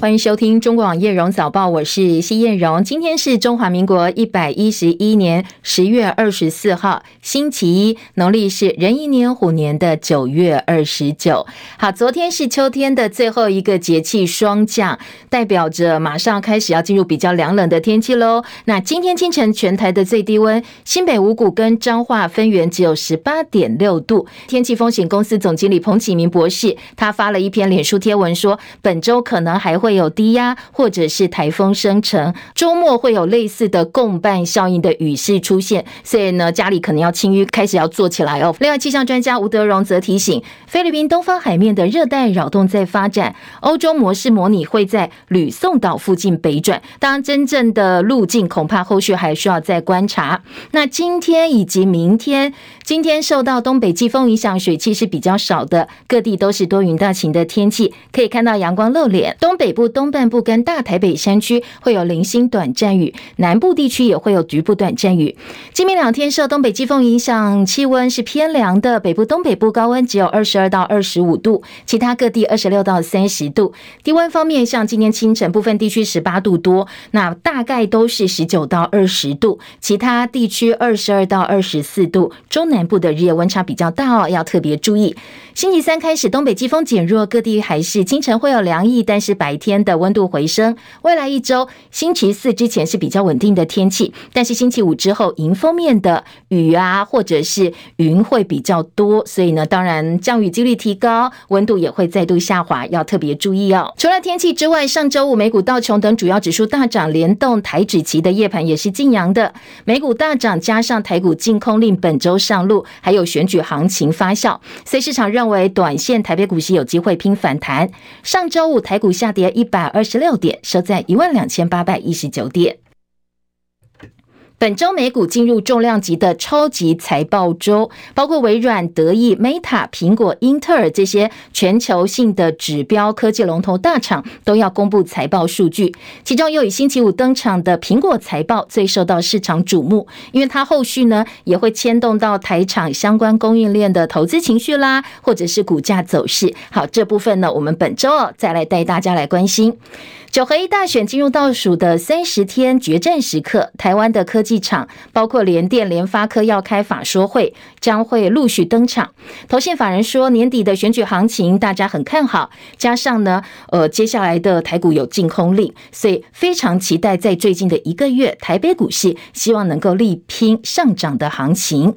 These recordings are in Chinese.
欢迎收听中广叶荣早报，我是谢叶荣。今天是中华民国一百一十一年十月二十四号，星期一，农历是壬寅年虎年的九月二十九。好，昨天是秋天的最后一个节气霜降，代表着马上开始要进入比较凉冷的天气喽。那今天清晨全台的最低温，新北五股跟彰化分园只有十八点六度。天气风险公司总经理彭启明博士，他发了一篇脸书贴文说，本周可能还会。会有低压或者是台风生成，周末会有类似的共伴效应的雨势出现，所以呢，家里可能要清淤，开始要做起来哦。另外，气象专家吴德荣则提醒，菲律宾东方海面的热带扰动在发展，欧洲模式模拟会在吕宋岛附近北转，当然真正的路径恐怕后续还需要再观察。那今天以及明天，今天受到东北季风影响，水汽是比较少的，各地都是多云到晴的天气，可以看到阳光露脸，东北部。东半部跟大台北山区会有零星短暂雨，南部地区也会有局部短暂雨。今明两天受东北季风影响，气温是偏凉的，北部、东北部高温只有二十二到二十五度，其他各地二十六到三十度。低温方面，像今天清晨部分地区十八度多，那大概都是十九到二十度，其他地区二十二到二十四度。中南部的日夜温差比较大哦，要特别注意。星期三开始，东北季风减弱，各地还是清晨会有凉意，但是白天。天的温度回升，未来一周星期四之前是比较稳定的天气，但是星期五之后迎风面的雨啊，或者是云会比较多，所以呢，当然降雨几率提高，温度也会再度下滑，要特别注意哦。除了天气之外，上周五美股道琼等主要指数大涨，联动台指期的夜盘也是劲扬的，美股大涨，加上台股净空令本周上路，还有选举行情发酵，所以市场认为短线台北股市有机会拼反弹。上周五台股下跌一百二十六点，收在一万两千八百一十九点。本周美股进入重量级的超级财报周，包括微软、德意、Meta、苹果、英特尔这些全球性的指标科技龙头大厂都要公布财报数据。其中又以星期五登场的苹果财报最受到市场瞩目，因为它后续呢也会牵动到台厂相关供应链的投资情绪啦，或者是股价走势。好，这部分呢，我们本周哦再来带大家来关心。九合一大选进入倒数的三十天决战时刻，台湾的科技厂包括联电、联发科要开法说会，将会陆续登场。投信法人说，年底的选举行情大家很看好，加上呢，呃，接下来的台股有净空令，所以非常期待在最近的一个月，台北股市希望能够力拼上涨的行情。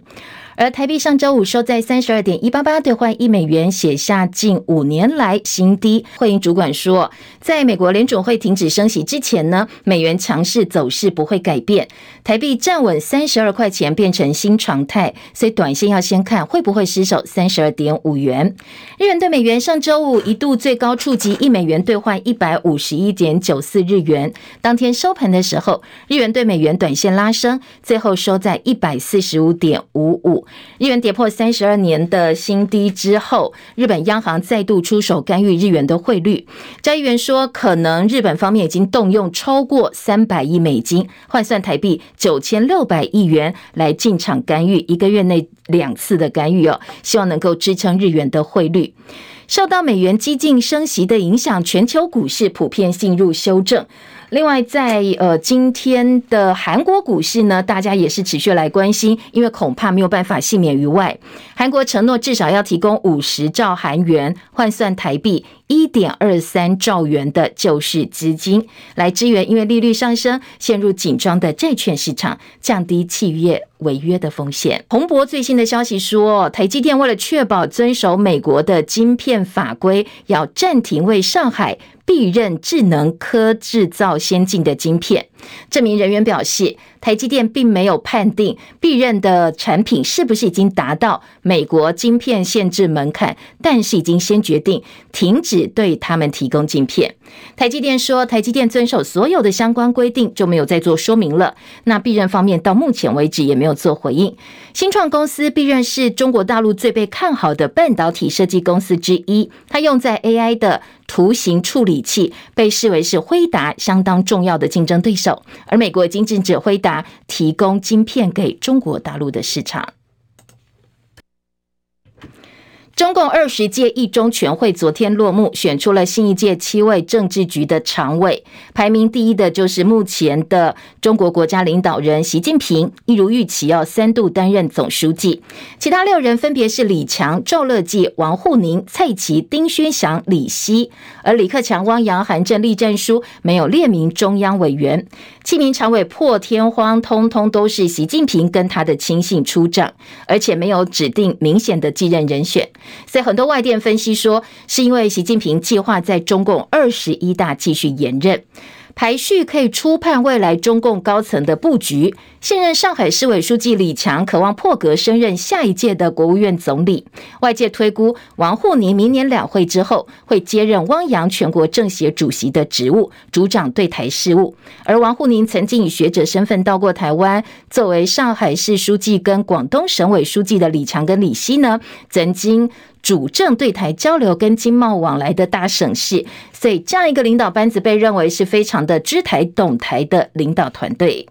而台币上周五收在三十二点一八八兑换一美元，写下近五年来新低。会银主管说，在美国联准会停止升息之前呢，美元强势走势不会改变，台币站稳三十二块钱变成新常态，所以短线要先看会不会失守三十二点五元。日元兑美元上周五一度最高触及一美元兑换一百五十一点九四日元，当天收盘的时候，日元兑美元短线拉升，最后收在一百四十五点五五。日元跌破三十二年的新低之后，日本央行再度出手干预日元的汇率。交易员说，可能日本方面已经动用超过三百亿美金，换算台币九千六百亿元来进场干预，一个月内两次的干预哦，希望能够支撑日元的汇率。受到美元激进升息的影响，全球股市普遍进入修正。另外，在呃今天的韩国股市呢，大家也是持续来关心，因为恐怕没有办法幸免于外。韩国承诺至少要提供五十兆韩元，换算台币一点二三兆元的救市资金，来支援因为利率上升陷入紧张的债券市场，降低企业违约的风险。彭博最新的消息说，台积电为了确保遵守美国的晶片法规，要暂停为上海。必任智能科制造先进的晶片，这名人员表示，台积电并没有判定必任的产品是不是已经达到美国晶片限制门槛，但是已经先决定停止对他们提供晶片。台积电说，台积电遵守所有的相关规定，就没有再做说明了。那必任方面到目前为止也没有做回应。新创公司必任是中国大陆最被看好的半导体设计公司之一，它用在 AI 的图形处理器，被视为是辉达相当重要的竞争对手。而美国经禁止辉达提供晶片给中国大陆的市场。中共二十届一中全会昨天落幕，选出了新一届七位政治局的常委，排名第一的就是目前的中国国家领导人习近平，一如预期要三度担任总书记。其他六人分别是李强、赵乐际、王沪宁、蔡奇、丁薛祥、李希，而李克强、汪洋、韩正栗战书没有列名中央委员。七名常委破天荒，通通都是习近平跟他的亲信出战，而且没有指定明显的继任人选。所以很多外电分析说，是因为习近平计划在中共二十一大继续延任。排序可以初判未来中共高层的布局。现任上海市委书记李强渴望破格升任下一届的国务院总理。外界推估，王沪宁明年两会之后会接任汪洋全国政协主席的职务，主掌对台事务。而王沪宁曾经以学者身份到过台湾，作为上海市书记跟广东省委书记的李强跟李希呢，曾经主政对台交流跟经贸往来的大省市。所以，这样一个领导班子被认为是非常的知台懂台的领导团队。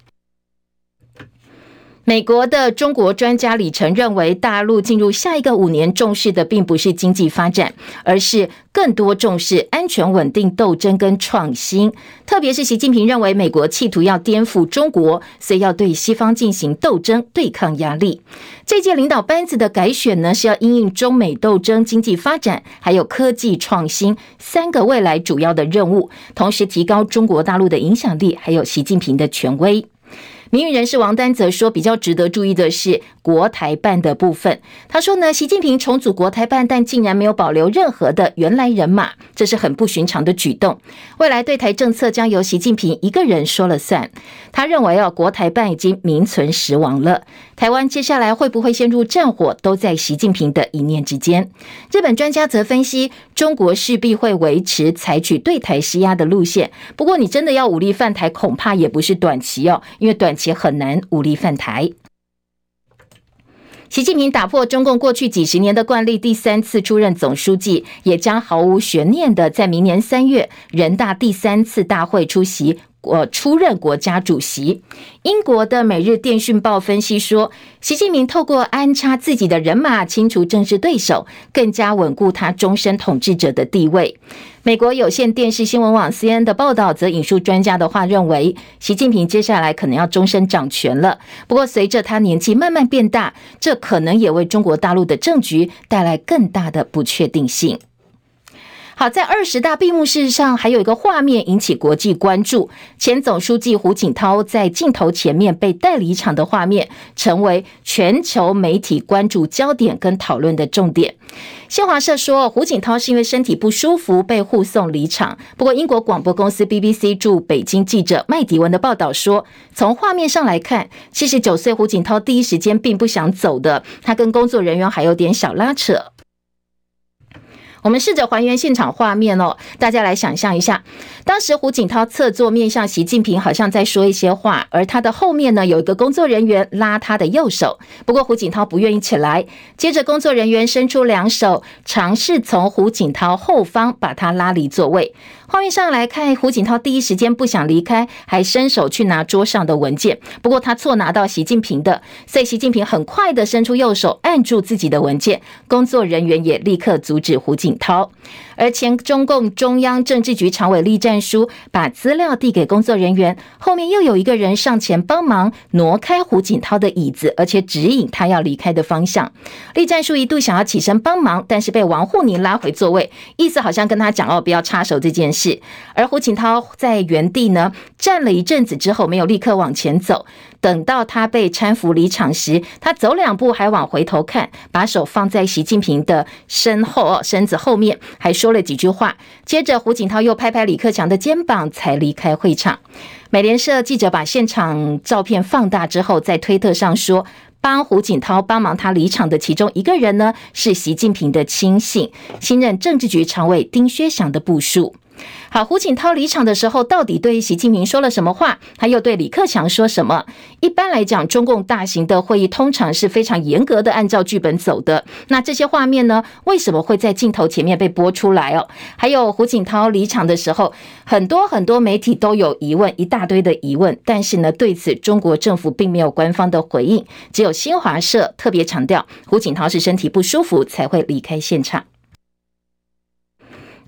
美国的中国专家李晨认为，大陆进入下一个五年重视的并不是经济发展，而是更多重视安全稳定、斗争跟创新。特别是习近平认为，美国企图要颠覆中国，所以要对西方进行斗争、对抗压力。这届领导班子的改选呢，是要因应中美斗争、经济发展，还有科技创新三个未来主要的任务，同时提高中国大陆的影响力，还有习近平的权威。民运人士王丹则说，比较值得注意的是国台办的部分。他说呢，习近平重组国台办，但竟然没有保留任何的原来人马，这是很不寻常的举动。未来对台政策将由习近平一个人说了算。他认为，哦，国台办已经名存实亡了。台湾接下来会不会陷入战火，都在习近平的一念之间。日本专家则分析，中国势必会维持采取对台施压的路线。不过，你真的要武力犯台，恐怕也不是短期哦，因为短期。很难武力犯台。习近平打破中共过去几十年的惯例，第三次出任总书记，也将毫无悬念的在明年三月人大第三次大会出席。我出任国家主席。英国的《每日电讯报》分析说，习近平透过安插自己的人马清除政治对手，更加稳固他终身统治者的地位。美国有线电视新闻网 C N 的报道则引述专家的话，认为习近平接下来可能要终身掌权了。不过，随着他年纪慢慢变大，这可能也为中国大陆的政局带来更大的不确定性。好，在二十大闭幕式上，还有一个画面引起国际关注。前总书记胡锦涛在镜头前面被带离场的画面，成为全球媒体关注焦点跟讨论的重点。新华社说，胡锦涛是因为身体不舒服被护送离场。不过，英国广播公司 BBC 驻北京记者麦迪文的报道说，从画面上来看，七十九岁胡锦涛第一时间并不想走的，他跟工作人员还有点小拉扯。我们试着还原现场画面哦，大家来想象一下，当时胡锦涛侧坐面向习近平，好像在说一些话，而他的后面呢，有一个工作人员拉他的右手，不过胡锦涛不愿意起来，接着工作人员伸出两手，尝试从胡锦涛后方把他拉离座位。画面上来看，胡锦涛第一时间不想离开，还伸手去拿桌上的文件。不过他错拿到习近平的，所以习近平很快的伸出右手按住自己的文件。工作人员也立刻阻止胡锦涛。而前中共中央政治局常委栗战书把资料递给工作人员，后面又有一个人上前帮忙挪开胡锦涛的椅子，而且指引他要离开的方向。栗战书一度想要起身帮忙，但是被王沪宁拉回座位，意思好像跟他讲哦，不要插手这件事。而胡锦涛在原地呢站了一阵子之后，没有立刻往前走。等到他被搀扶离场时，他走两步还往回头看，把手放在习近平的身后身子后面，还说了几句话。接着，胡锦涛又拍拍李克强的肩膀，才离开会场。美联社记者把现场照片放大之后，在推特上说，帮胡锦涛帮忙他离场的其中一个人呢，是习近平的亲信，新任政治局常委丁薛祥的部属。好，胡锦涛离场的时候，到底对习近平说了什么话？他又对李克强说什么？一般来讲，中共大型的会议通常是非常严格的按照剧本走的。那这些画面呢，为什么会在镜头前面被播出来哦？还有胡锦涛离场的时候，很多很多媒体都有疑问，一大堆的疑问。但是呢，对此中国政府并没有官方的回应，只有新华社特别强调，胡锦涛是身体不舒服才会离开现场。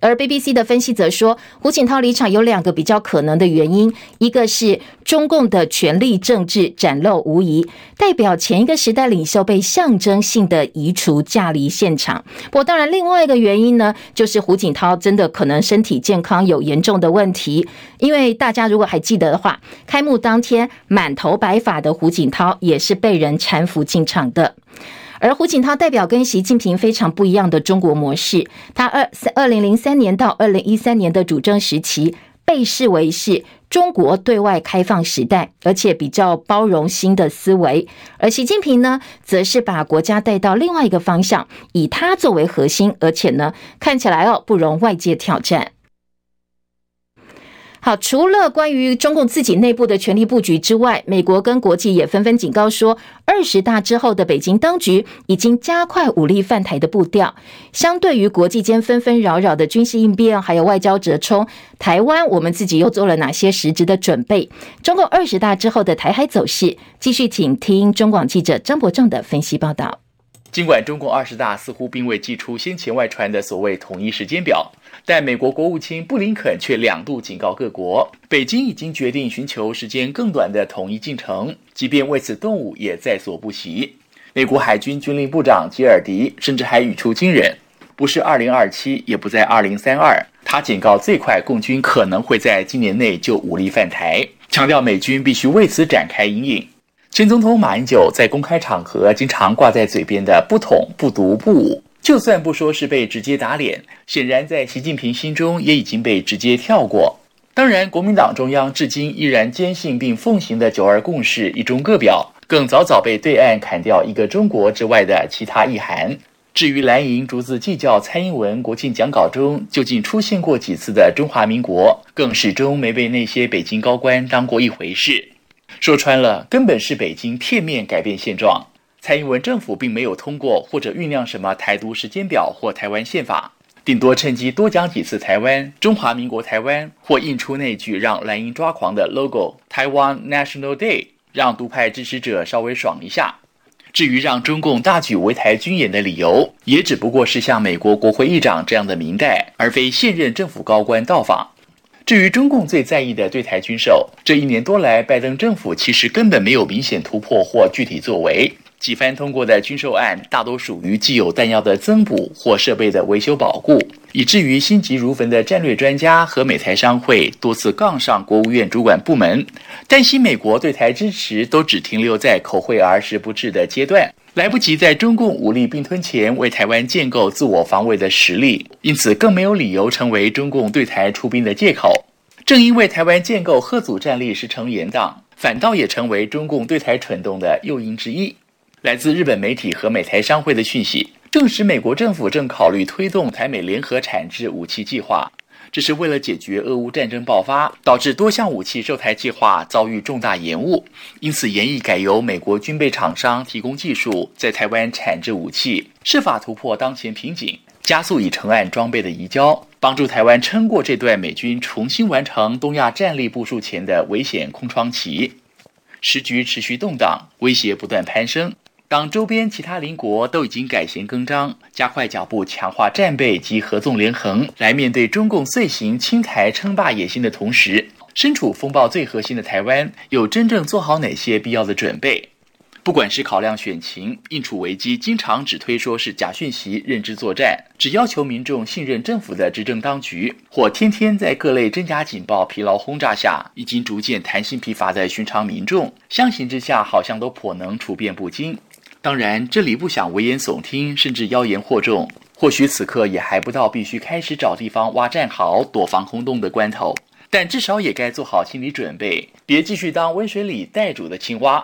而 BBC 的分析则说，胡锦涛离场有两个比较可能的原因，一个是中共的权力政治展露无遗，代表前一个时代领袖被象征性的移除驾离现场。不过，当然另外一个原因呢，就是胡锦涛真的可能身体健康有严重的问题，因为大家如果还记得的话，开幕当天满头白发的胡锦涛也是被人搀扶进场的。而胡锦涛代表跟习近平非常不一样的中国模式，他二二零零三年到二零一三年的主政时期被视为是中国对外开放时代，而且比较包容新的思维。而习近平呢，则是把国家带到另外一个方向，以他作为核心，而且呢，看起来哦不容外界挑战。好，除了关于中共自己内部的权力布局之外，美国跟国际也纷纷警告说，二十大之后的北京当局已经加快武力犯台的步调。相对于国际间纷纷扰扰的军事应变，还有外交折冲，台湾我们自己又做了哪些实质的准备？中共二十大之后的台海走势，继续请听中广记者张博正的分析报道。尽管中共二十大似乎并未祭出先前外传的所谓统一时间表。但美国国务卿布林肯却两度警告各国，北京已经决定寻求时间更短的统一进程，即便为此动武也在所不惜。美国海军军令部长吉尔迪甚至还语出惊人：“不是二零二七，也不在二零三二。”他警告最快共军可能会在今年内就武力犯台，强调美军必须为此展开因应。前总统马英九在公开场合经常挂在嘴边的“不统、不独、不武”。就算不说是被直接打脸，显然在习近平心中也已经被直接跳过。当然，国民党中央至今依然坚信并奉行的“九二共识”一中各表，更早早被对岸砍掉“一个中国”之外的其他意涵。至于蓝营逐字计较蔡英文国庆讲稿中究竟出现过几次的“中华民国”，更始终没被那些北京高官当过一回事。说穿了，根本是北京片面改变现状。蔡英文政府并没有通过或者酝酿什么台独时间表或台湾宪法，顶多趁机多讲几次台湾、中华民国台湾，或印出那句让蓝营抓狂的 logo“ 台湾 National Day”，让独派支持者稍微爽一下。至于让中共大举围台军演的理由，也只不过是像美国国会议长这样的明代，而非现任政府高官到访。至于中共最在意的对台军售，这一年多来，拜登政府其实根本没有明显突破或具体作为。几番通过的军售案，大多属于既有弹药的增补或设备的维修保固，以至于心急如焚的战略专家和美台商会多次杠上国务院主管部门，担心美国对台支持都只停留在口惠而实不至的阶段，来不及在中共武力并吞前为台湾建构自我防卫的实力，因此更没有理由成为中共对台出兵的借口。正因为台湾建构贺祖战力时程延宕，反倒也成为中共对台蠢动的诱因之一。来自日本媒体和美台商会的讯息，证实美国政府正考虑推动台美联合产制武器计划，这是为了解决俄乌战争爆发导致多项武器售台计划遭遇重大延误，因此研议改由美国军备厂商提供技术，在台湾产制武器，设法突破当前瓶颈，加速已成案装备的移交，帮助台湾撑过这段美军重新完成东亚战力部署前的危险空窗期。时局持续动荡，威胁不断攀升。当周边其他邻国都已经改弦更张，加快脚步强化战备及合纵连横，来面对中共遂行侵台称霸野心的同时，身处风暴最核心的台湾，有真正做好哪些必要的准备？不管是考量选情，应处危机经常只推说是假讯息、认知作战，只要求民众信任政府的执政当局，或天天在各类真假警报疲劳轰炸下，已经逐渐弹性疲乏的寻常民众，相形之下，好像都颇能处变不惊。当然，这里不想危言耸听，甚至妖言惑众。或许此刻也还不到必须开始找地方挖战壕、躲防空洞的关头，但至少也该做好心理准备，别继续当温水里待煮的青蛙。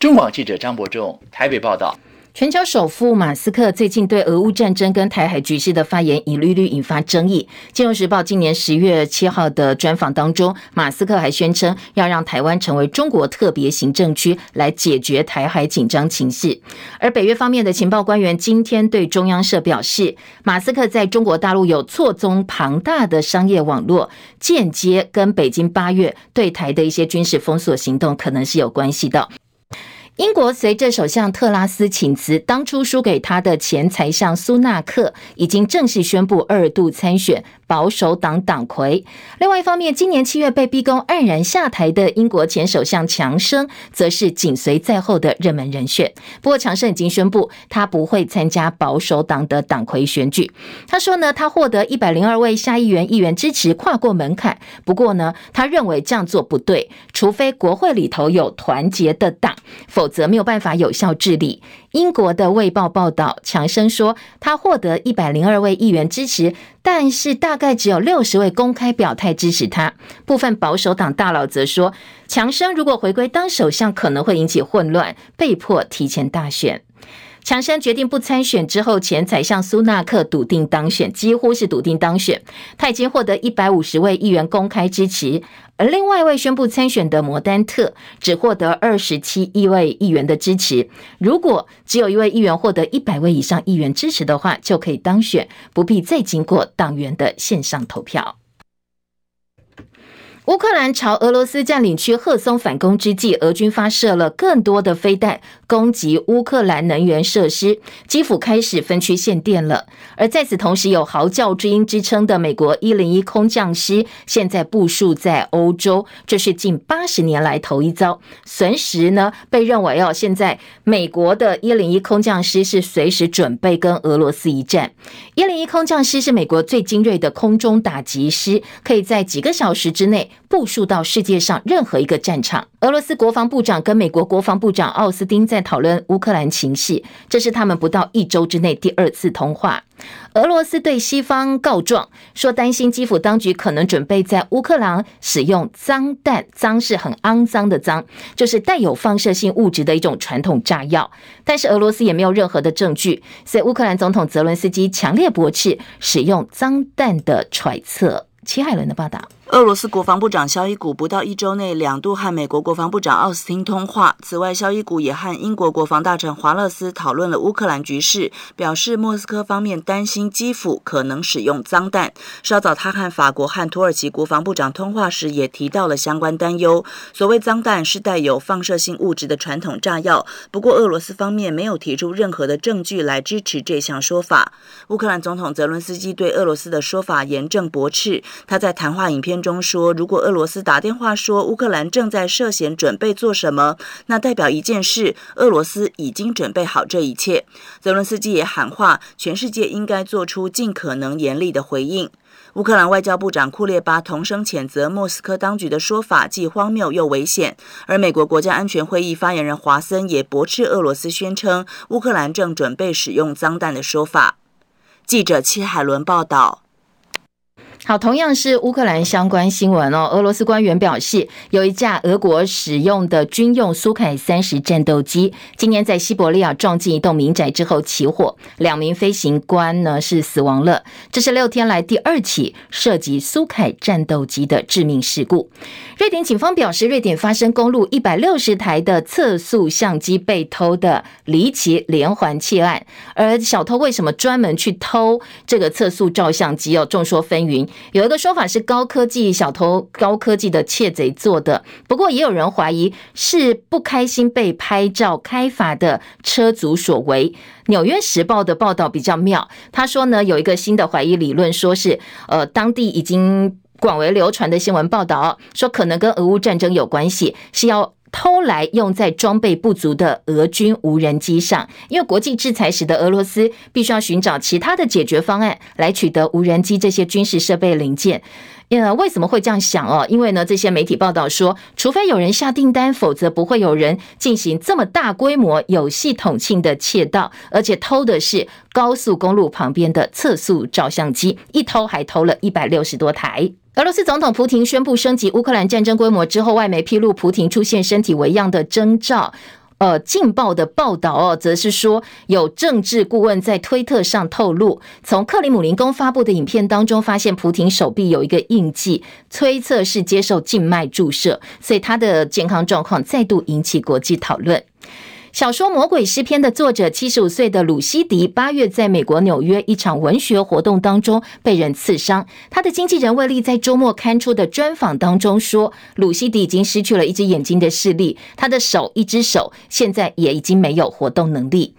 中网记者张伯仲台北报道。全球首富马斯克最近对俄乌战争跟台海局势的发言一律律引发争议。金融时报今年十月七号的专访当中，马斯克还宣称要让台湾成为中国特别行政区，来解决台海紧张情势。而北约方面的情报官员今天对中央社表示，马斯克在中国大陆有错综庞大的商业网络，间接跟北京八月对台的一些军事封锁行动可能是有关系的。英国随着首相特拉斯请辞，当初输给他的前财相苏纳克已经正式宣布二度参选保守党党魁。另外一方面，今年七月被逼宫黯然下台的英国前首相强生，则是紧随在后的热门人选。不过，强生已经宣布他不会参加保守党的党魁选举。他说呢，他获得一百零二位下议院议员支持，跨过门槛。不过呢，他认为这样做不对，除非国会里头有团结的党，否。则没有办法有效治理。英国的《卫报》报道，强生说他获得一百零二位议员支持，但是大概只有六十位公开表态支持他。部分保守党大佬则说，强生如果回归当首相，可能会引起混乱，被迫提前大选。强生决定不参选之后，前财相苏纳克笃定当选，几乎是笃定当选。他已经获得一百五十位议员公开支持，而另外一位宣布参选的摩丹特只获得二十七位议员的支持。如果只有一位议员获得一百位以上议员支持的话，就可以当选，不必再经过党员的线上投票。乌克兰朝俄罗斯占领区赫松反攻之际，俄军发射了更多的飞弹攻击乌克兰能源设施，基辅开始分区限电了。而在此同时，有嚎叫之鹰之称的美国一零一空降师现在部署在欧洲，这是近八十年来头一遭。随时呢，被认为哦，现在美国的一零一空降师是随时准备跟俄罗斯一战。一零一空降师是美国最精锐的空中打击师，可以在几个小时之内。部署到世界上任何一个战场。俄罗斯国防部长跟美国国防部长奥斯汀在讨论乌克兰情势，这是他们不到一周之内第二次通话。俄罗斯对西方告状，说担心基辅当局可能准备在乌克兰使用脏弹，脏是很肮脏的脏，就是带有放射性物质的一种传统炸药。但是俄罗斯也没有任何的证据，所以乌克兰总统泽伦斯基强烈驳斥使用脏弹的揣测。齐海伦的报道。俄罗斯国防部长肖伊古不到一周内两度和美国国防部长奥斯汀通话。此外，肖伊古也和英国国防大臣华勒斯讨论了乌克兰局势，表示莫斯科方面担心基辅可能使用脏弹。稍早，他和法国和土耳其国防部长通话时也提到了相关担忧。所谓脏弹是带有放射性物质的传统炸药，不过俄罗斯方面没有提出任何的证据来支持这项说法。乌克兰总统泽伦斯基对俄罗斯的说法严正驳斥。他在谈话影片中说：“如果俄罗斯打电话说乌克兰正在涉嫌准备做什么，那代表一件事：俄罗斯已经准备好这一切。”泽伦斯基也喊话，全世界应该做出尽可能严厉的回应。乌克兰外交部长库列巴同声谴责莫斯科当局的说法既荒谬又危险，而美国国家安全会议发言人华森也驳斥俄罗斯宣称乌克兰正准备使用脏弹的说法。记者戚海伦报道。好，同样是乌克兰相关新闻哦。俄罗斯官员表示，有一架俄国使用的军用苏凯三十战斗机，今年在西伯利亚撞进一栋民宅之后起火，两名飞行官呢是死亡了。这是六天来第二起涉及苏凯战斗机的致命事故。瑞典警方表示，瑞典发生公路一百六十台的测速相机被偷的离奇连环窃案，而小偷为什么专门去偷这个测速照相机？哦，众说纷纭。有一个说法是高科技小偷、高科技的窃贼做的，不过也有人怀疑是不开心被拍照开罚的车主所为。纽约时报的报道比较妙，他说呢，有一个新的怀疑理论，说是呃当地已经。广为流传的新闻报道说，可能跟俄乌战争有关系，是要偷来用在装备不足的俄军无人机上。因为国际制裁使得俄罗斯必须要寻找其他的解决方案来取得无人机这些军事设备零件。呃，为什么会这样想哦？因为呢，这些媒体报道说，除非有人下订单，否则不会有人进行这么大规模、有系统性的窃盗，而且偷的是高速公路旁边的测速照相机，一偷还偷了一百六十多台。俄罗斯总统普京宣布升级乌克兰战争规模之后，外媒披露普京出现身体微恙的征兆。呃，劲爆的报道哦，则是说有政治顾问在推特上透露，从克里姆林宫发布的影片当中发现，普廷手臂有一个印记，推测是接受静脉注射，所以他的健康状况再度引起国际讨论。小说《魔鬼诗篇》的作者，七十五岁的鲁西迪，八月在美国纽约一场文学活动当中被人刺伤。他的经纪人魏利在周末刊出的专访当中说，鲁西迪已经失去了一只眼睛的视力，他的手一只手现在也已经没有活动能力。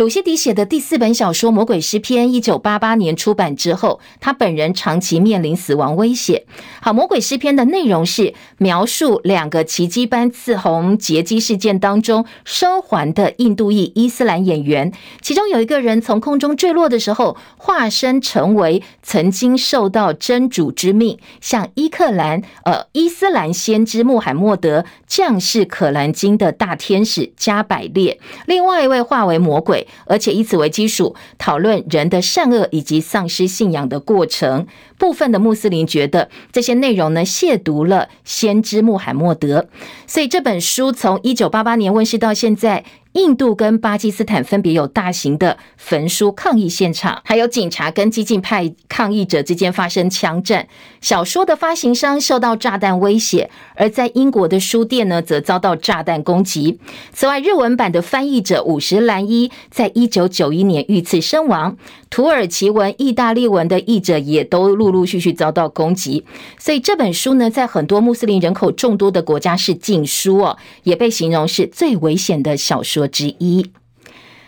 鲁西迪写的第四本小说《魔鬼诗篇》，一九八八年出版之后，他本人长期面临死亡威胁。好，《魔鬼诗篇》的内容是描述两个奇迹般刺红劫机事件当中生还的印度裔伊斯兰演员，其中有一个人从空中坠落的时候，化身成为曾经受到真主之命向伊克兰呃伊斯兰先知穆罕默德降世可兰经的大天使加百列，另外一位化为魔鬼。而且以此为基础讨论人的善恶以及丧失信仰的过程。部分的穆斯林觉得这些内容呢亵渎了先知穆罕默德，所以这本书从一九八八年问世到现在。印度跟巴基斯坦分别有大型的焚书抗议现场，还有警察跟激进派抗议者之间发生枪战。小说的发行商受到炸弹威胁，而在英国的书店呢，则遭到炸弹攻击。此外，日文版的翻译者五十岚一在一九九一年遇刺身亡。土耳其文、意大利文的译者也都陆陆续续遭到攻击。所以这本书呢，在很多穆斯林人口众多的国家是禁书哦，也被形容是最危险的小说之一。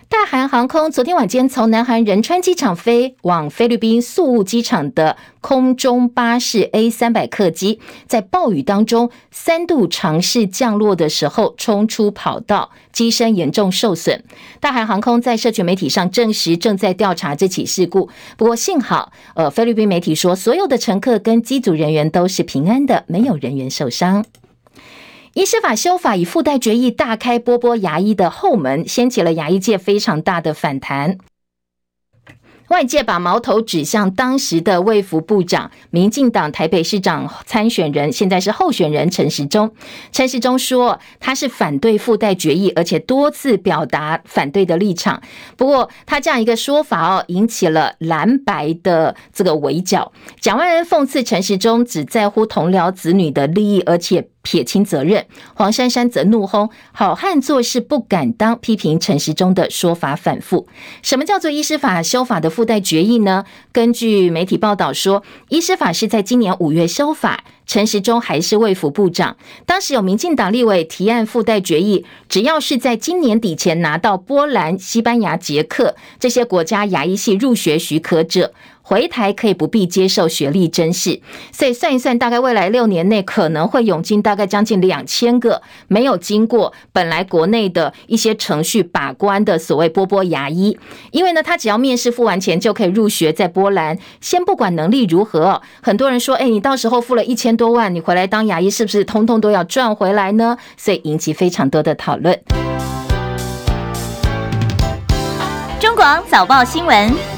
大韩航空昨天晚间从南韩仁川机场飞往菲律宾宿务机场的空中巴士 A 三百客机，在暴雨当中三度尝试降落的时候冲出跑道，机身严重受损。大韩航空在社群媒体上证实正在调查这起事故，不过幸好，呃，菲律宾媒体说所有的乘客跟机组人员都是平安的，没有人员受伤。医师法修法以附带决议大开波波牙医的后门，掀起了牙医界非常大的反弹。外界把矛头指向当时的卫福部长、民进党台北市长参选人，现在是候选人陈时中。陈时中说他是反对附带决议，而且多次表达反对的立场。不过他这样一个说法哦，引起了蓝白的这个围剿。蒋万人讽刺陈时中只在乎同僚子女的利益，而且。撇清责任，黄珊珊则怒轰好汉做事不敢当，批评陈时中的说法反复。什么叫做医师法修法的附带决议呢？根据媒体报道说，医师法是在今年五月修法，陈时中还是卫福部长，当时有民进党立委提案附带决议，只要是在今年底前拿到波兰、西班牙、捷克这些国家牙医系入学许可者。回台可以不必接受学历甄试，所以算一算，大概未来六年内可能会涌进大概将近两千个没有经过本来国内的一些程序把关的所谓波波牙医，因为呢，他只要面试付完钱就可以入学，在波兰，先不管能力如何，很多人说，哎，你到时候付了一千多万，你回来当牙医是不是通通都要赚回来呢？所以引起非常多的讨论。中广早报新闻。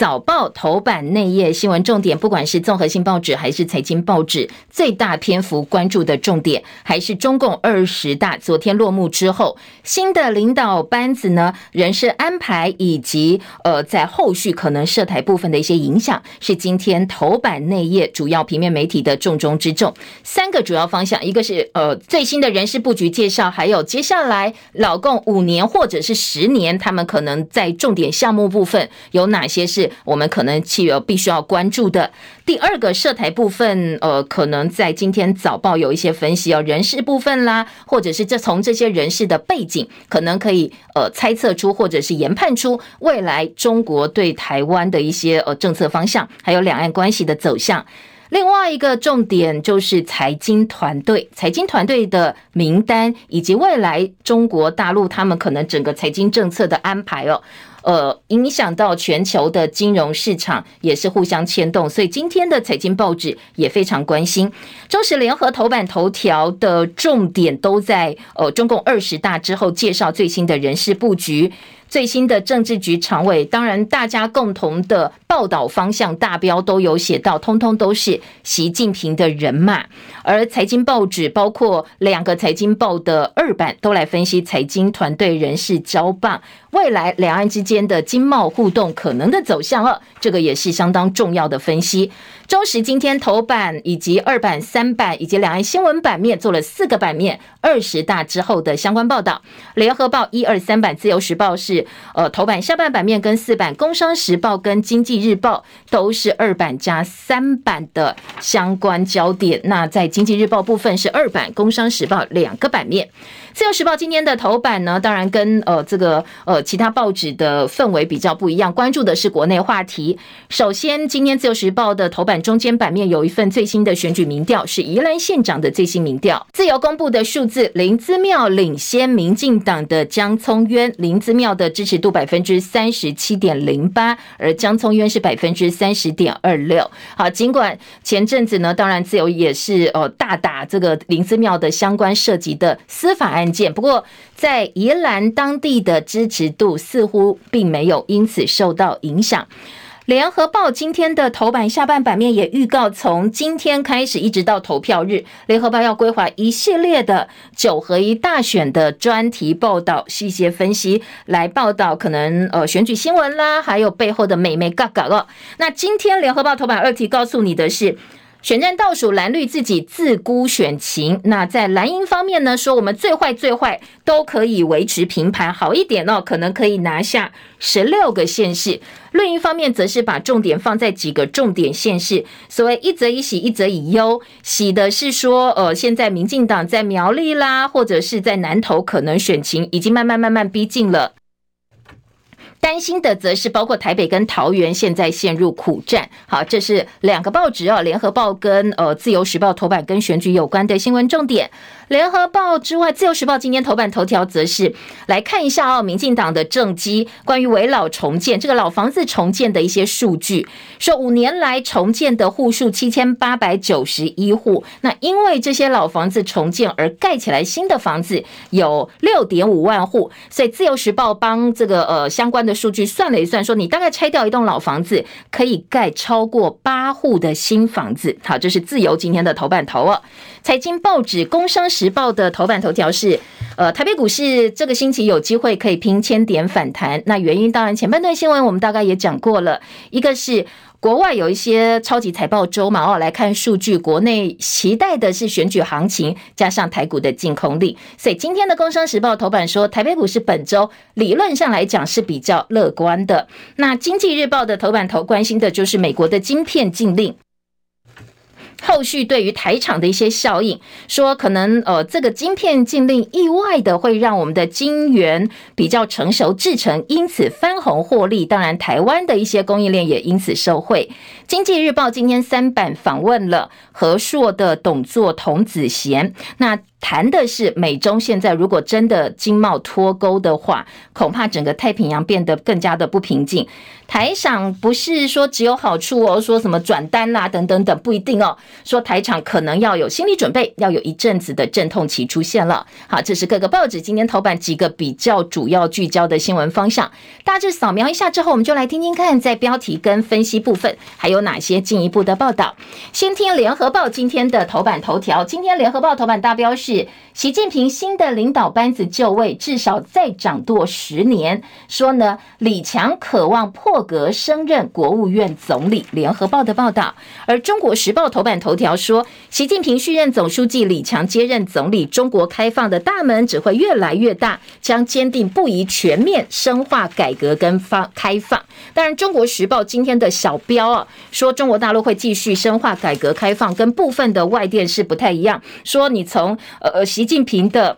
早报头版内页新闻重点，不管是综合性报纸还是财经报纸，最大篇幅关注的重点还是中共二十大昨天落幕之后，新的领导班子呢，人事安排以及呃在后续可能涉台部分的一些影响，是今天头版内页主要平面媒体的重中之重。三个主要方向，一个是呃最新的人事布局介绍，还有接下来老共五年或者是十年，他们可能在重点项目部分有哪些是。我们可能企业必须要关注的第二个涉台部分，呃，可能在今天早报有一些分析哦，人事部分啦，或者是这从这些人事的背景，可能可以呃猜测出或者是研判出未来中国对台湾的一些呃政策方向，还有两岸关系的走向。另外一个重点就是财经团队，财经团队的名单以及未来中国大陆他们可能整个财经政策的安排哦。呃，影响到全球的金融市场，也是互相牵动。所以今天的财经报纸也非常关心。中时联合头版头条的重点都在呃，中共二十大之后介绍最新的人事布局。最新的政治局常委，当然大家共同的报道方向大标都有写到，通通都是习近平的人马。而财经报纸包括两个财经报的二版都来分析财经团队人事交棒，未来两岸之间的经贸互动可能的走向了，这个也是相当重要的分析。中时今天头版以及二版、三版以及两岸新闻版面做了四个版面，二十大之后的相关报道。联合报一二三版，自由时报是呃头版下半版面跟四版，工商时报跟经济日报都是二版加三版的相关焦点。那在经济日报部分是二版，工商时报两个版面。自由时报今天的头版呢，当然跟呃这个呃其他报纸的氛围比较不一样，关注的是国内话题。首先，今天自由时报的头版中间版面有一份最新的选举民调，是宜兰县长的最新民调。自由公布的数字，林姿妙领先民进党的江聪渊，林姿妙的支持度百分之三十七点零八，而江聪渊是百分之三十点二六。好，尽管前阵子呢，当然自由也是呃大打这个林姿妙的相关涉及的司法案。案件，不过在宜兰当地的支持度似乎并没有因此受到影响。联合报今天的头版下半版面也预告，从今天开始一直到投票日，联合报要规划一系列的九合一大选的专题报道、细节分析，来报道可能呃选举新闻啦，还有背后的美眉嘎嘎哦。那今天联合报头版二题告诉你的是。选战倒数，蓝绿自己自估选情。那在蓝营方面呢，说我们最坏最坏都可以维持平盘，好一点哦，可能可以拿下十六个县市。绿营方面则是把重点放在几个重点县市，所谓一则以喜，一则以忧。喜的是说，呃，现在民进党在苗栗啦，或者是在南投，可能选情已经慢慢慢慢逼近了。担心的则是包括台北跟桃园现在陷入苦战。好，这是两个报纸哦，联合报跟呃自由时报头版跟选举有关的新闻重点。联合报之外，自由时报今天头版头条则是来看一下哦，民进党的政绩，关于危老重建这个老房子重建的一些数据，说五年来重建的户数七千八百九十一户，那因为这些老房子重建而盖起来新的房子有六点五万户，所以自由时报帮这个呃相关的数据算了一算，说你大概拆掉一栋老房子可以盖超过八户的新房子。好，这是自由今天的头版头哦。财经报纸《工商时报》的头版头条是，呃，台北股市这个星期有机会可以拼千点反弹。那原因当然前半段新闻我们大概也讲过了，一个是国外有一些超级财报周嘛，哦，来看数据，国内期待的是选举行情加上台股的净空力。所以今天的《工商时报》头版说，台北股市本周理论上来讲是比较乐观的。那《经济日报》的头版头关心的就是美国的晶片禁令。后续对于台厂的一些效应，说可能呃这个晶片禁令意外的会让我们的晶圆比较成熟制成，因此翻红获利。当然，台湾的一些供应链也因此受惠。经济日报今天三版访问了和硕的董座童子贤，那。谈的是美中现在如果真的经贸脱钩的话，恐怕整个太平洋变得更加的不平静。台厂不是说只有好处哦，说什么转单啦等等等不一定哦。说台厂可能要有心理准备，要有一阵子的阵痛期出现了。好，这是各个报纸今天头版几个比较主要聚焦的新闻方向。大致扫描一下之后，我们就来听听看，在标题跟分析部分还有哪些进一步的报道。先听联合报今天的头版头条，今天联合报头版大标是。是习近平新的领导班子就位，至少再掌舵十年。说呢，李强渴望破格升任国务院总理。联合报的报道，而中国时报头版头条说，习近平续任总书记，李强接任总理，中国开放的大门只会越来越大，将坚定不移全面深化改革跟放开放。当然，中国时报今天的小标啊，说中国大陆会继续深化改革开放，跟部分的外电是不太一样。说你从呃，习近平的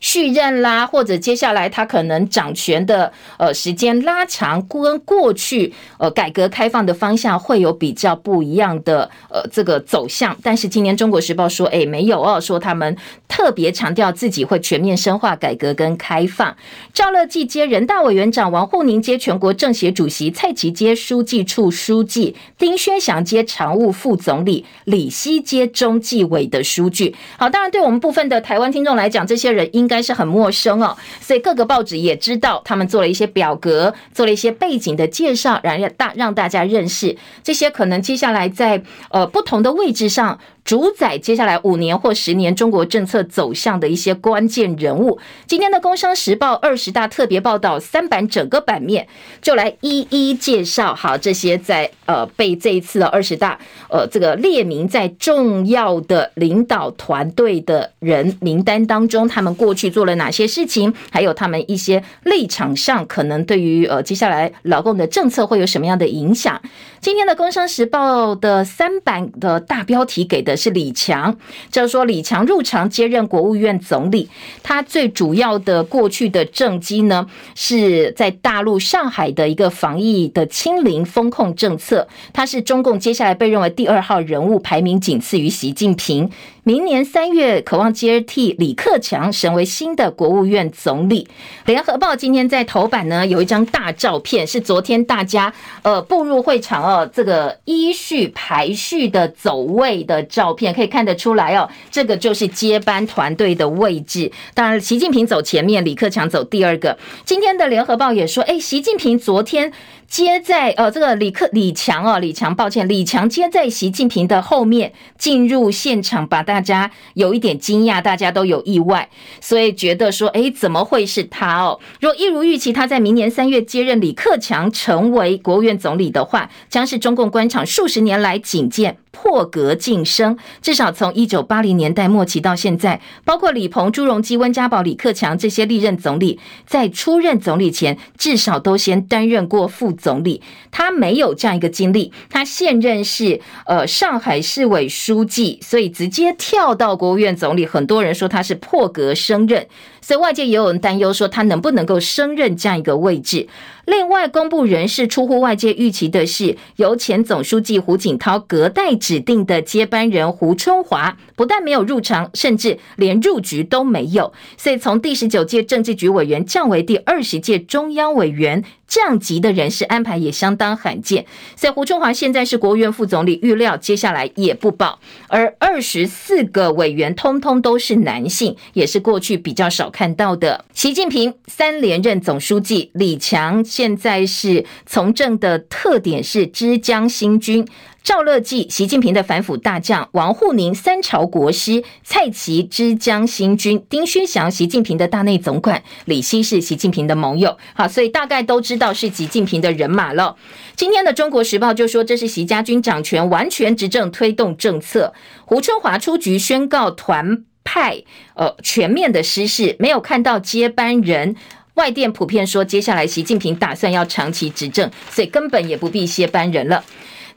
续任啦，或者接下来他可能掌权的呃时间拉长，跟过去呃改革开放的方向会有比较不一样的呃这个走向。但是今年《中国时报》说，哎，没有哦，说他们特别强调自己会全面深化改革跟开放。赵乐际接人大委员长，王沪宁接全国政协主席，蔡奇接书记处书记，丁薛祥接常务副总理，李希接中纪委的书记。好，当然对我们部分的台湾听众来讲，这些人应该是很陌生哦，所以各个报纸也知道他们做了一些表格，做了一些背景的介绍，然后大让大家认识这些可能接下来在呃不同的位置上。主宰接下来五年或十年中国政策走向的一些关键人物。今天的《工商时报》二十大特别报道三版整个版面，就来一一介绍。好，这些在呃被这一次的二十大呃这个列名在重要的领导团队的人名单当中，他们过去去做了哪些事情，还有他们一些立场上可能对于呃接下来老共的政策会有什么样的影响。今天的《工商时报》的三版的大标题给的是李强，就是说李强入场接任国务院总理，他最主要的过去的政绩呢，是在大陆上海的一个防疫的清零风控政策，他是中共接下来被认为第二号人物，排名仅次于习近平。明年三月，渴望接替李克强成为新的国务院总理。联合报今天在头版呢，有一张大照片，是昨天大家呃步入会场哦，这个依序排序的走位的照片，可以看得出来哦，这个就是接班团队的位置。当然，习近平走前面，李克强走第二个。今天的联合报也说，哎，习近平昨天。接在呃，这个李克李强哦，李强，抱歉，李强接在习近平的后面进入现场，把大家有一点惊讶，大家都有意外，所以觉得说，诶，怎么会是他哦？若一如预期，他在明年三月接任李克强成为国务院总理的话，将是中共官场数十年来仅见。破格晋升，至少从一九八零年代末期到现在，包括李鹏、朱镕基、温家宝、李克强这些历任总理，在出任总理前，至少都先担任过副总理。他没有这样一个经历，他现任是呃上海市委书记，所以直接跳到国务院总理。很多人说他是破格升任。所以外界也有人担忧说，他能不能够升任这样一个位置？另外，公布人事出乎外界预期的是，由前总书记胡锦涛隔代指定的接班人胡春华，不但没有入场，甚至连入局都没有。所以，从第十九届政治局委员降为第二十届中央委员。降级的人事安排也相当罕见，所以胡春华现在是国务院副总理，预料接下来也不保。而二十四个委员通通都是男性，也是过去比较少看到的。习近平三连任总书记，李强现在是从政的特点是枝江新军。赵乐际，习近平的反腐大将；王沪宁，三朝国师；蔡奇，枝江新军；丁薛祥，习近平的大内总管；李希是习近平的盟友。好，所以大概都知道是习近平的人马了。今天的《中国时报》就说，这是习家军掌权，完全执政，推动政策。胡春华出局，宣告团派呃全面的失势，没有看到接班人。外电普遍说，接下来习近平打算要长期执政，所以根本也不必接班人了。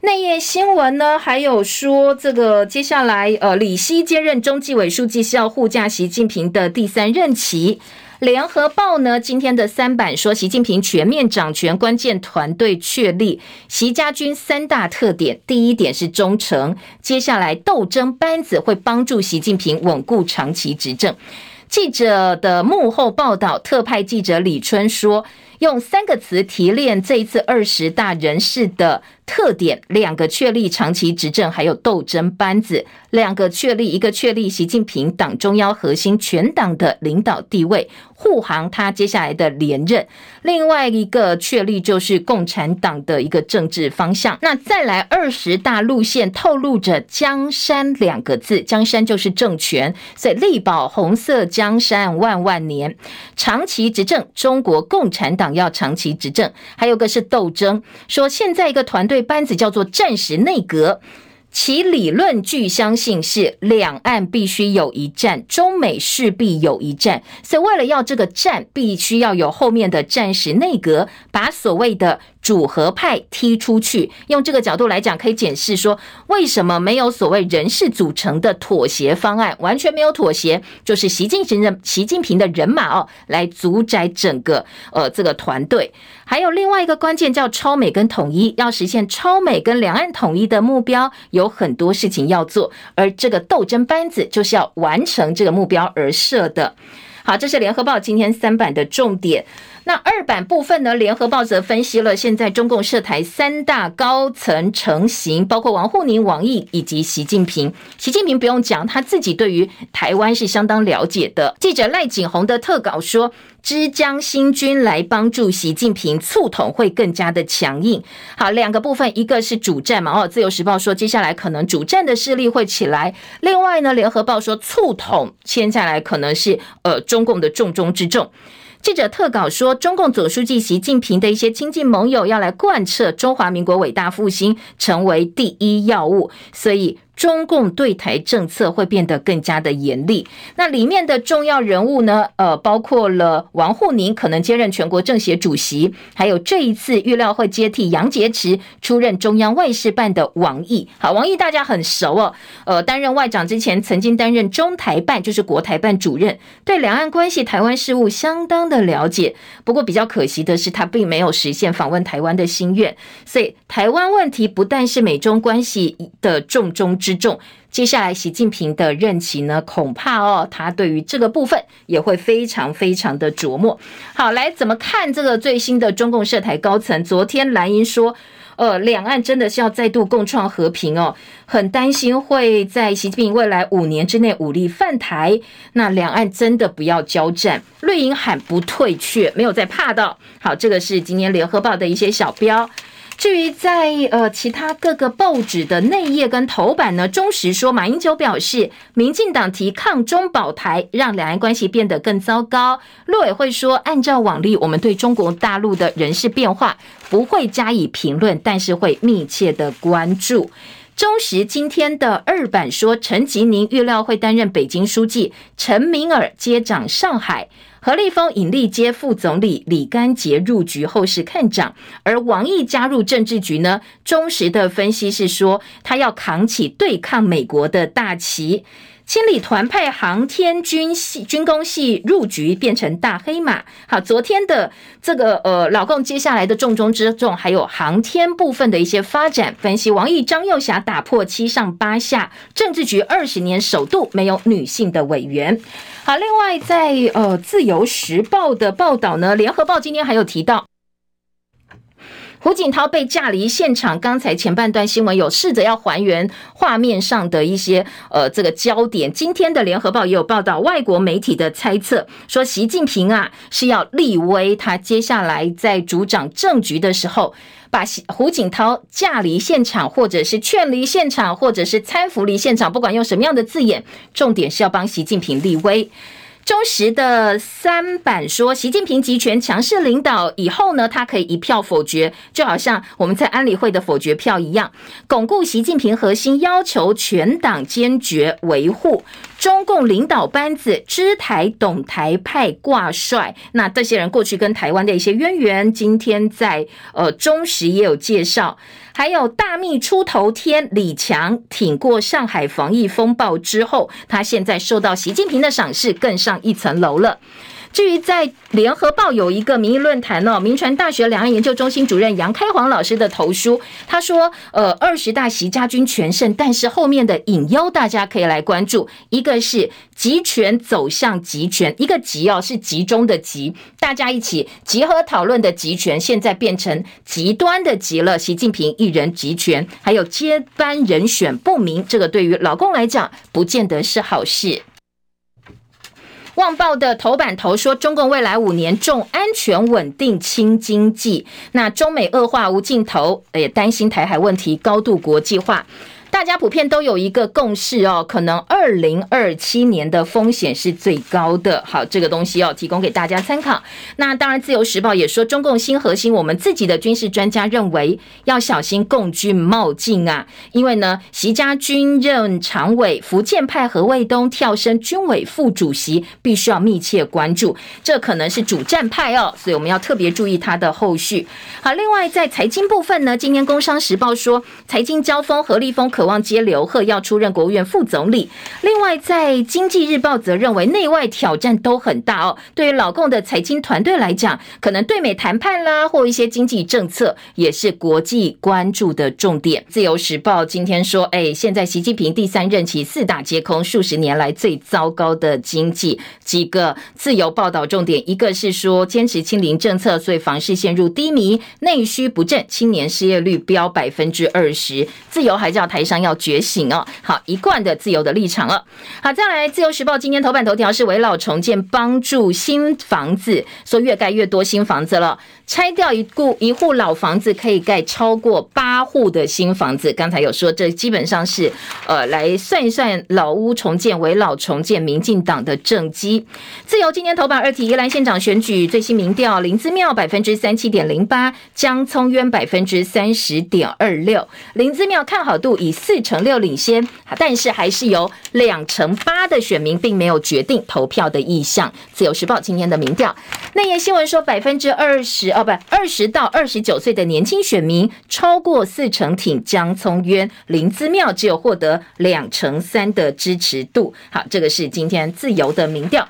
内页新闻呢，还有说这个接下来呃，李希接任中纪委书记是要护驾习近平的第三任期。联合报呢今天的三版说，习近平全面掌权，关键团队确立，习家军三大特点：第一点是忠诚，接下来斗争班子会帮助习近平稳固长期执政。记者的幕后报道，特派记者李春说，用三个词提炼这一次二十大人事的。特点两个确立长期执政，还有斗争班子两个确立，一个确立习近平党中央核心全党的领导地位，护航他接下来的连任；另外一个确立就是共产党的一个政治方向。那再来二十大路线透露着江山两个字，江山就是政权，所以力保红色江山万万年，长期执政。中国共产党要长期执政，还有个是斗争，说现在一个团队。对班子叫做战时内阁，其理论据相信是两岸必须有一战，中美势必有一战，所以为了要这个战，必须要有后面的战时内阁，把所谓的主和派踢出去。用这个角度来讲，可以解释说，为什么没有所谓人事组成的妥协方案？完全没有妥协，就是习近平的习近平的人马哦，来主宰整个呃这个团队。还有另外一个关键叫超美跟统一，要实现超美跟两岸统一的目标，有很多事情要做，而这个斗争班子就是要完成这个目标而设的。好，这是联合报今天三版的重点。那二版部分呢？联合报则分析了现在中共涉台三大高层成型，包括王沪宁、王毅以及习近平。习近平不用讲，他自己对于台湾是相当了解的。记者赖景宏的特稿说，之江新军来帮助习近平促统会更加的强硬。好，两个部分，一个是主战嘛，哦，自由时报说接下来可能主战的势力会起来。另外呢，联合报说促统接下来可能是呃中共的重中之重。记者特稿说，中共总书记习近平的一些亲近盟友要来贯彻中华民国伟大复兴，成为第一要务，所以。中共对台政策会变得更加的严厉。那里面的重要人物呢？呃，包括了王沪宁可能接任全国政协主席，还有这一次预料会接替杨洁篪出任中央外事办的王毅。好，王毅大家很熟哦。呃，担任外长之前，曾经担任中台办，就是国台办主任，对两岸关系、台湾事务相当的了解。不过比较可惜的是，他并没有实现访问台湾的心愿。所以，台湾问题不但是美中关系的重中之重，接下来习近平的任期呢，恐怕哦，他对于这个部分也会非常非常的琢磨。好，来怎么看这个最新的中共涉台高层？昨天蓝营说，呃，两岸真的是要再度共创和平哦，很担心会在习近平未来五年之内武力犯台，那两岸真的不要交战。绿营喊不退却，没有再怕到。好，这个是今天联合报的一些小标。至于在呃其他各个报纸的内页跟头版呢，中时说马英九表示，民进党提抗中保台，让两岸关系变得更糟糕。陆委会说，按照往例，我们对中国大陆的人事变化不会加以评论，但是会密切的关注。中时今天的二版说，陈吉宁预料会担任北京书记，陈敏尔接掌上海。何立峰引力接副总理李干杰入局，后是看涨。而王毅加入政治局呢？忠实的分析是说，他要扛起对抗美国的大旗。千里团派航天军系军工系入局，变成大黑马。好，昨天的这个呃，老共接下来的重中之重，还有航天部分的一些发展分析。王毅、张又侠打破七上八下，政治局二十年首度没有女性的委员。好，另外在呃《自由时报》的报道呢，《联合报》今天还有提到。胡锦涛被架离现场，刚才前半段新闻有试着要还原画面上的一些呃这个焦点。今天的联合报也有报道，外国媒体的猜测说，习近平啊是要立威，他接下来在主掌政局的时候，把胡锦涛架离现场，或者是劝离现场，或者是搀扶离现场，不管用什么样的字眼，重点是要帮习近平立威。中时的三版说，习近平集权强势领导以后呢，他可以一票否决，就好像我们在安理会的否决票一样，巩固习近平核心要求，全党坚决维护。中共领导班子知台懂台派挂帅，那这些人过去跟台湾的一些渊源，今天在呃中时也有介绍。还有大秘出头天，李强挺过上海防疫风暴之后，他现在受到习近平的赏识，更上一层楼了。至于在联合报有一个民意论坛哦，民传大学两岸研究中心主任杨开煌老师的投书，他说：“呃，二十大习家军全胜，但是后面的隐忧大家可以来关注，一个是集权走向极权，一个集哦是集中的集，大家一起集合讨论的集权，现在变成极端的极了，习近平一人集权，还有接班人选不明，这个对于老共来讲，不见得是好事。”《旺报》的头版头说，中共未来五年重安全稳定轻经济。那中美恶化无尽头，也担心台海问题高度国际化。大家普遍都有一个共识哦，可能二零二七年的风险是最高的。好，这个东西要提供给大家参考。那当然，《自由时报》也说，中共新核心，我们自己的军事专家认为要小心共军冒进啊，因为呢，习家军任常委，福建派何卫东跳升军委副主席，必须要密切关注，这可能是主战派哦，所以我们要特别注意他的后续。好，另外在财经部分呢，今天《工商时报》说，财经交锋，何立峰可渴望接刘鹤要出任国务院副总理。另外，在《经济日报》则认为，内外挑战都很大哦。对于老共的财经团队来讲，可能对美谈判啦，或一些经济政策，也是国际关注的重点。《自由时报》今天说，哎，现在习近平第三任期四大皆空，数十年来最糟糕的经济。几个自由报道重点，一个是说坚持清零政策，所以房市陷入低迷，内需不振，青年失业率飙百分之二十。自由还叫台上商要觉醒哦。好，一贯的自由的立场了。好，再来，《自由时报》今天头版头条是围老重建，帮助新房子，说越盖越多新房子了。拆掉一户一户老房子，可以盖超过八户的新房子。刚才有说，这基本上是呃，来算一算老屋重建、围老重建，民进党的政绩。自由今天头版二题，宜兰县长选举最新民调，林姿妙百分之三七点零八，江聪渊百分之三十点二六。林姿妙看好度以四成六领先，但是还是有两成八的选民并没有决定投票的意向。自由时报今天的民调，内页新闻说百分之二十。哦，不，二十到二十九岁的年轻选民超过四成挺江聪渊，林姿妙只有获得两成三的支持度。好，这个是今天自由的民调。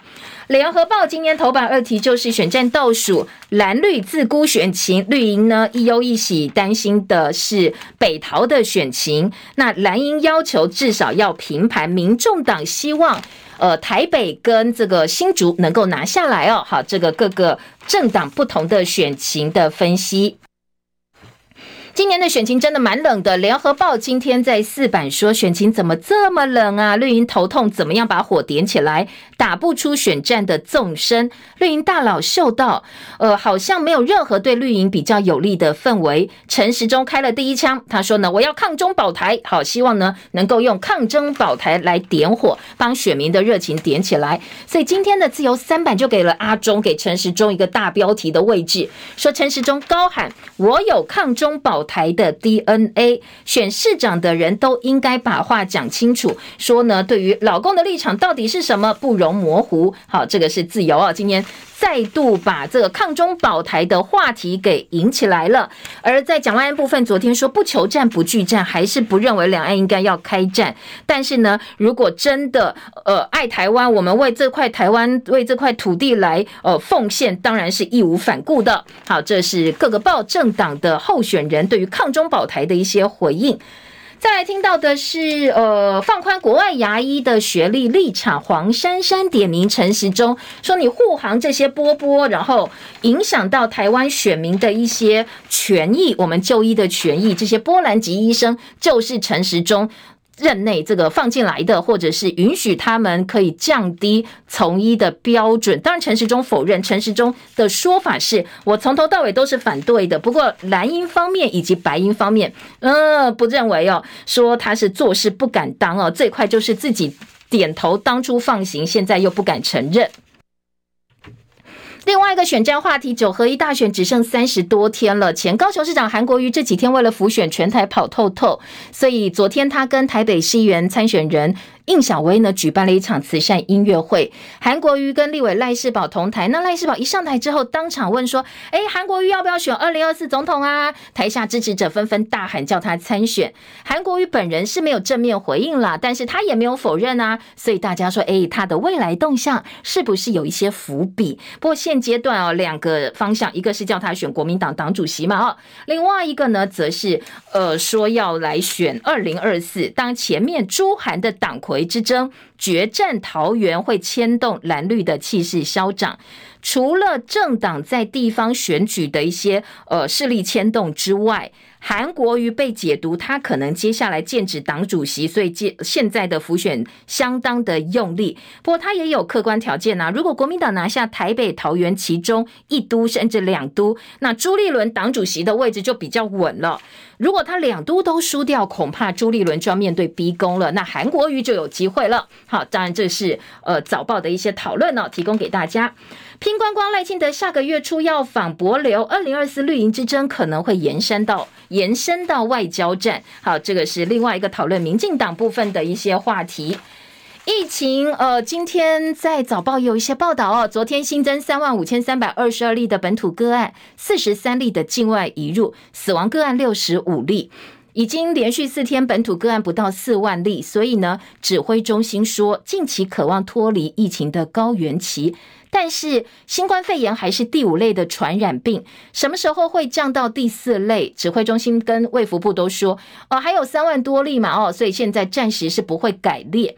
联合报今天头版二题就是选战倒数，蓝绿自估选情，绿营呢一忧一喜，担心的是北桃的选情。那蓝营要求至少要平盘，民众党希望。呃，台北跟这个新竹能够拿下来哦，好，这个各个政党不同的选情的分析。今年的选情真的蛮冷的。联合报今天在四版说，选情怎么这么冷啊？绿营头痛，怎么样把火点起来？打不出选战的纵深。绿营大佬嗅到，呃，好像没有任何对绿营比较有利的氛围。陈时中开了第一枪，他说呢，我要抗中保台，好，希望呢能够用抗中保台来点火，帮选民的热情点起来。所以今天的自由三版就给了阿中，给陈时中一个大标题的位置，说陈时中高喊我有抗中保台。的 DNA 选市长的人都应该把话讲清楚，说呢，对于老公的立场到底是什么，不容模糊。好，这个是自由啊，今天再度把这个抗中保台的话题给引起来了。而在蒋万安部分，昨天说不求战不惧战，还是不认为两岸应该要开战。但是呢，如果真的呃爱台湾，我们为这块台湾为这块土地来呃奉献，当然是义无反顾的。好，这是各个报政党的候选人对于抗中保台的一些回应。再来听到的是，呃，放宽国外牙医的学历立场，黄珊珊点名陈时中，说你护航这些波波，然后影响到台湾选民的一些权益，我们就医的权益，这些波兰籍医生就是陈时中。任内这个放进来的，或者是允许他们可以降低从医的标准。当然，陈时中否认。陈时中的说法是我从头到尾都是反对的。不过蓝营方面以及白营方面，呃，不认为哦，说他是做事不敢当哦，最快就是自己点头，当初放行，现在又不敢承认。另外一个选战话题，九合一大选只剩三十多天了。前高雄市长韩国瑜这几天为了浮选全台跑透透，所以昨天他跟台北市议员参选人。应小薇呢举办了一场慈善音乐会，韩国瑜跟立委赖世宝同台。那赖世宝一上台之后，当场问说：“哎，韩国瑜要不要选二零二四总统啊？”台下支持者纷纷大喊叫他参选。韩国瑜本人是没有正面回应啦，但是他也没有否认啊。所以大家说：“哎，他的未来动向是不是有一些伏笔？”不过现阶段哦，两个方向，一个是叫他选国民党党主席嘛，哦，另外一个呢，则是呃说要来选二零二四。当前面朱韩的党魁。为之争决战桃园会牵动蓝绿的气势消长，除了政党在地方选举的一些呃势力牵动之外，韩国瑜被解读，他可能接下来剑指党主席，所以现现在的浮选相当的用力。不过他也有客观条件啊，如果国民党拿下台北、桃园其中一都甚至两都，那朱立伦党主席的位置就比较稳了。如果他两都都输掉，恐怕朱立伦就要面对逼宫了，那韩国瑜就有机会了。好，当然这是呃早报的一些讨论呢，提供给大家。拼观光，赖清德下个月初要访博流，二零二四绿营之争可能会延伸到延伸到外交战。好，这个是另外一个讨论民进党部分的一些话题。疫情，呃，今天在早报有一些报道哦。昨天新增三万五千三百二十二例的本土个案，四十三例的境外移入，死亡个案六十五例，已经连续四天本土个案不到四万例。所以呢，指挥中心说，近期渴望脱离疫情的高原期。但是新冠肺炎还是第五类的传染病，什么时候会降到第四类？指挥中心跟卫福部都说，哦，还有三万多例嘛，哦，所以现在暂时是不会改列。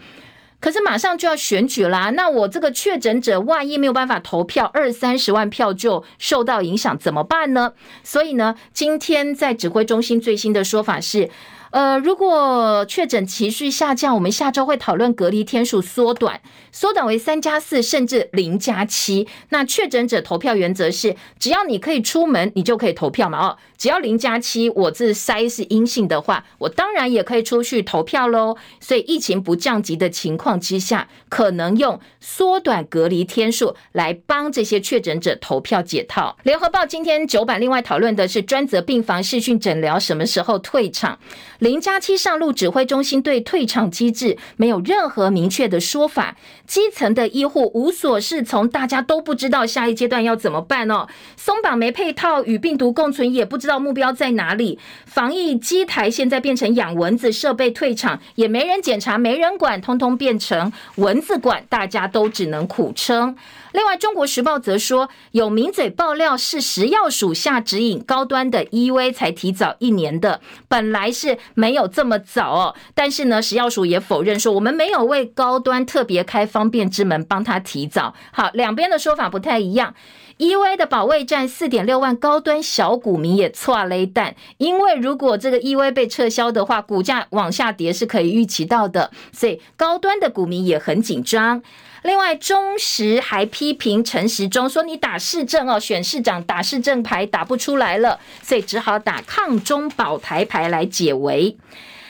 可是马上就要选举啦，那我这个确诊者万一没有办法投票，二三十万票就受到影响，怎么办呢？所以呢，今天在指挥中心最新的说法是。呃，如果确诊持续下降，我们下周会讨论隔离天数缩短，缩短为三加四，甚至零加七。那确诊者投票原则是，只要你可以出门，你就可以投票嘛。哦，只要零加七，我自筛是阴性的话，我当然也可以出去投票喽。所以疫情不降级的情况之下，可能用缩短隔离天数来帮这些确诊者投票解套。联合报今天九版另外讨论的是专责病房视讯诊疗什么时候退场。零加七上路，指挥中心对退场机制没有任何明确的说法，基层的医护无所适从，大家都不知道下一阶段要怎么办哦。松绑没配套，与病毒共存，也不知道目标在哪里。防疫机台现在变成养蚊子，设备退场也没人检查，没人管，通通变成蚊子馆，大家都只能苦撑。另外，《中国时报》则说，有名嘴爆料是食药署下指引，高端的 EV 才提早一年的，本来是没有这么早哦。但是呢，食药署也否认说，我们没有为高端特别开方便之门，帮他提早。好，两边的说法不太一样。EUA 的保卫战四点六万高端小股民也剉咧等，因为如果这个 EUA 被撤销的话，股价往下跌是可以预期到的，所以高端的股民也很紧张。另外，中时还批评陈时中说：“你打市政哦，选市长打市政牌打不出来了，所以只好打抗中保台牌来解围。”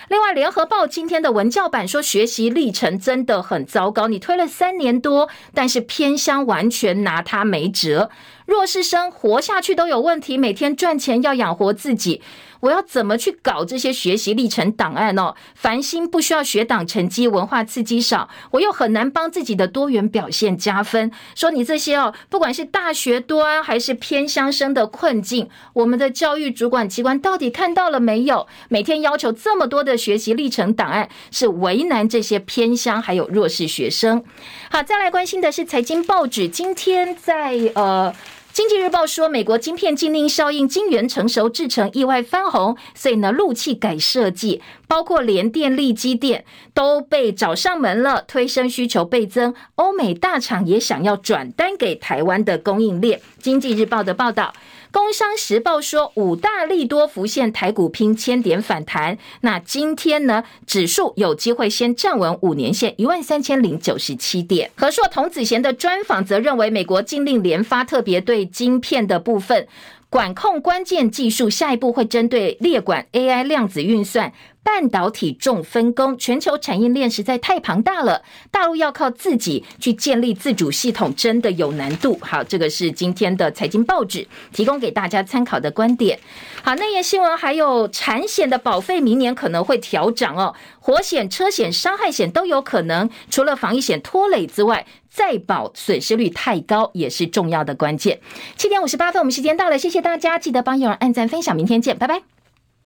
另外，联合报今天的文教版说，学习历程真的很糟糕，你推了三年多，但是偏乡完全拿他没辙，弱势生活下去都有问题，每天赚钱要养活自己。我要怎么去搞这些学习历程档案哦？繁星不需要学党成绩，文化刺激少，我又很难帮自己的多元表现加分。说你这些哦，不管是大学端还是偏乡生的困境，我们的教育主管机关到底看到了没有？每天要求这么多的学习历程档案，是为难这些偏乡还有弱势学生。好，再来关心的是财经报纸，今天在呃。经济日报说，美国晶片禁令效应，晶圆成熟制成意外翻红，所以呢，路气改设计，包括联电、力积电都被找上门了，推升需求倍增。欧美大厂也想要转单给台湾的供应链。经济日报的报道。工商时报说，五大利多浮现，台股拼千点反弹。那今天呢，指数有机会先站稳五年线一万三千零九十七点。和硕童子贤的专访则认为，美国禁令连发，特别对晶片的部分管控关键技术，下一步会针对列管 AI 量子运算。半导体重分工，全球产业链实在太庞大了，大陆要靠自己去建立自主系统，真的有难度。好，这个是今天的财经报纸提供给大家参考的观点。好，内页新闻还有产险的保费明年可能会调涨哦，火险、车险、伤害险都有可能。除了防疫险拖累之外，再保损失率太高也是重要的关键。七点五十八分，我们时间到了，谢谢大家，记得帮幼儿按赞分享，明天见，拜拜。